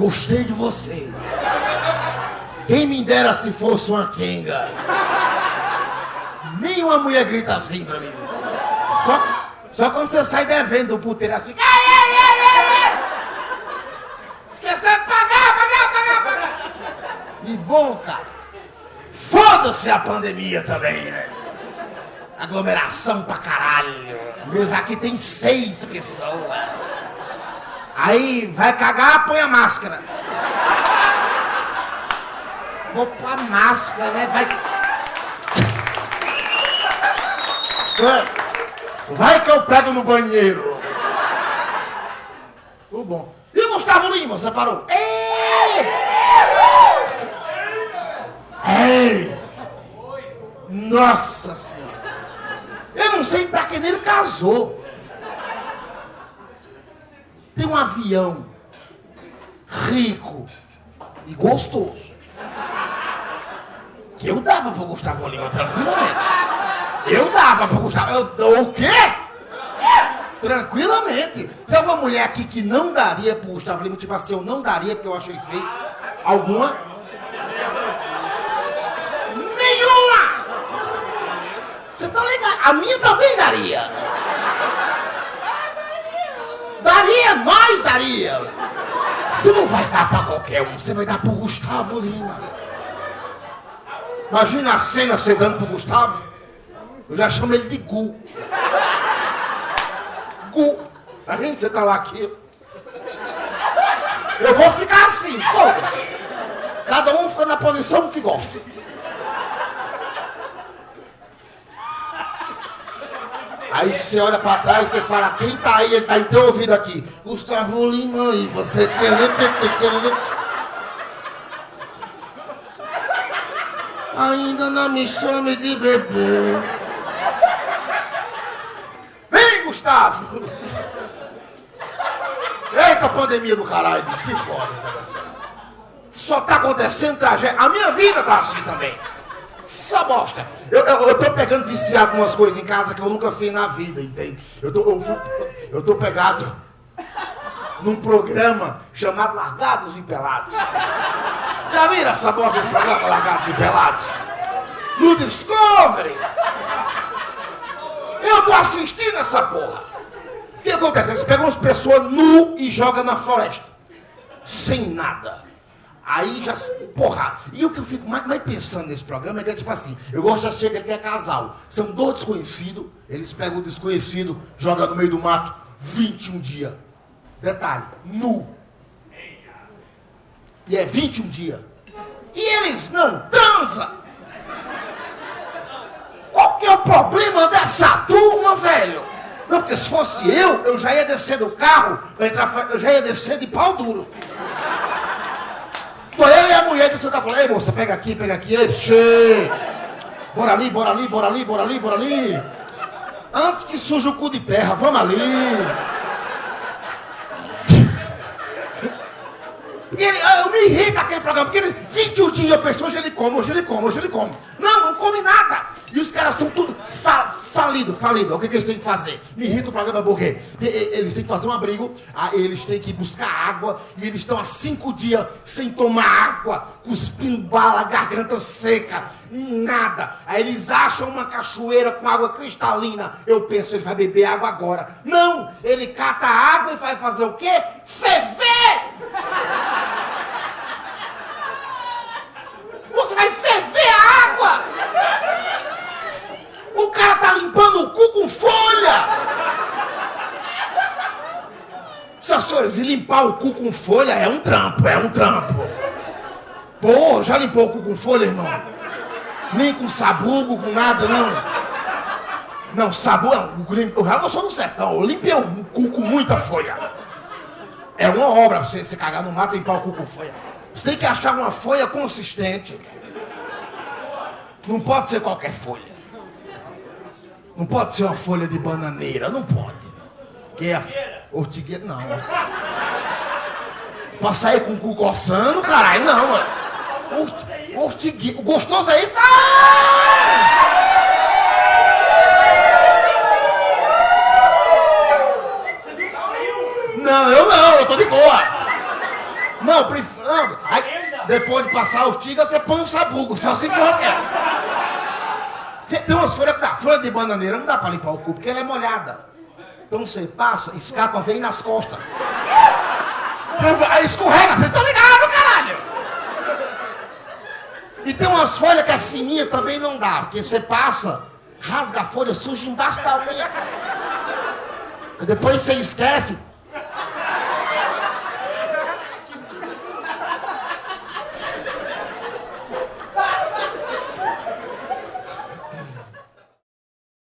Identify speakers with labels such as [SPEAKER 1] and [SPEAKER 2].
[SPEAKER 1] Gostei de você. Quem me dera se fosse uma quenga. Nenhuma mulher grita assim pra mim. Só, só quando você sai devendo do puteiro assim. Ai, ai, ai, ai. Esqueceu de pagar, pagar, pagar, pagar. E bom, cara. Foda-se a pandemia também, né? Aglomeração pra caralho. Mas aqui tem seis pessoas. Aí vai cagar, põe a máscara. Vou pôr a máscara, né? Vai. Vai que eu pego no banheiro. Tudo bom. E o Gustavo Lima, você parou? Ei! Ei! Nossa Senhora! Eu não sei pra quem ele casou. Um avião rico e gostoso. Que eu dava pro Gustavo Lima tranquilamente. Eu dava pro Gustavo. Eu, o quê? Tranquilamente. Tem alguma mulher aqui que não daria pro Gustavo Lima, tipo assim, eu não daria porque eu acho ele feio? Alguma? Nenhuma! Você tá ligado? A minha também. Daria, Você não vai dar pra qualquer um, você vai dar pro Gustavo Lima. Imagina a cena você dando pro Gustavo. Eu já chamo ele de Gu. Gu. A gente, você tá lá aqui. Eu vou ficar assim, foda-se. Cada um fica na posição que gosta. Aí você olha pra trás e você fala, quem tá aí? Ele tá em teu ouvido aqui. Gustavo Lima e você. Ainda não me chame de bebê. Vem, Gustavo! Eita pandemia do caralho, bicho, que foda. Só tá acontecendo tragédia. A minha vida tá assim também. Só bosta. Eu, eu, eu tô pegando viciado umas coisas em casa que eu nunca fiz na vida, entende? Eu tô, eu, eu tô pegado num programa chamado Largados e Pelados. Já viram essa bosta desse programa, Largados e Pelados? No Discovery. Eu tô assistindo essa porra. O que acontece? Eles pegam as pessoas nu e jogam na floresta. Sem nada. Aí já. Porra. E o que eu fico mais, mais pensando nesse programa é que é tipo assim: eu gosto de assistir que é casal. São dois desconhecidos, eles pegam o desconhecido, jogam no meio do mato 21 dias. Detalhe: nu. E é 21 dias. E eles não transam. Qual que é o problema dessa turma, velho? Não, porque se fosse eu, eu já ia descer do carro, eu já ia descer de pau duro. Tô eu e a mulher descendo da falando, ei moça, pega aqui, pega aqui, ei, xê. Bora ali, bora ali, bora ali, bora ali, bora ali. Antes que suja o cu de terra, vamos ali. Ele, eu me irrita aquele programa, porque ele, 21 dias eu penso, hoje ele come, hoje ele come, hoje ele come. Não, não come nada. E os caras são tudo falido, falido. O que, que eles têm que fazer? Me irrita o programa e- eles têm que fazer um abrigo, ah, eles têm que buscar água, e eles estão há cinco dias sem tomar água, cuspindo bala, garganta seca, nada. Aí eles acham uma cachoeira com água cristalina. Eu penso, ele vai beber água agora. Não, ele cata a água e vai fazer o quê? Ferver! Você vai ferver a água! O cara tá limpando o cu com folha! Senhoras e senhores, e limpar o cu com folha é um trampo, é um trampo. Pô, já limpou o cu com folha, irmão? Nem com sabugo, com nada, não. Não, sabugo, eu já sou do sertão, eu limpei o cu com muita folha. É uma obra você se cagar no mato e limpar o cu com folha. Você tem que achar uma folha consistente. Não pode ser qualquer folha. Não pode ser uma folha de bananeira, não pode. Que é a ortigueira, não. Pra sair com o cu coçando, caralho, não, mano. Orti- Ortigueira. O gostoso é isso? Ah! Não, eu não, eu tô de boa. Não, prefiro. Não. Aí, depois de passar os tigres, você põe o sabugo, só se for. Tem umas folhas que dá. Folha de bananeira não dá pra limpar o cu, porque ela é molhada. Então você passa, escapa, vem nas costas. Escorrega, vocês estão ligados, caralho! E tem umas folhas que é fininha também não dá, porque você passa, rasga a folha, suja embaixo da unha. Depois você esquece,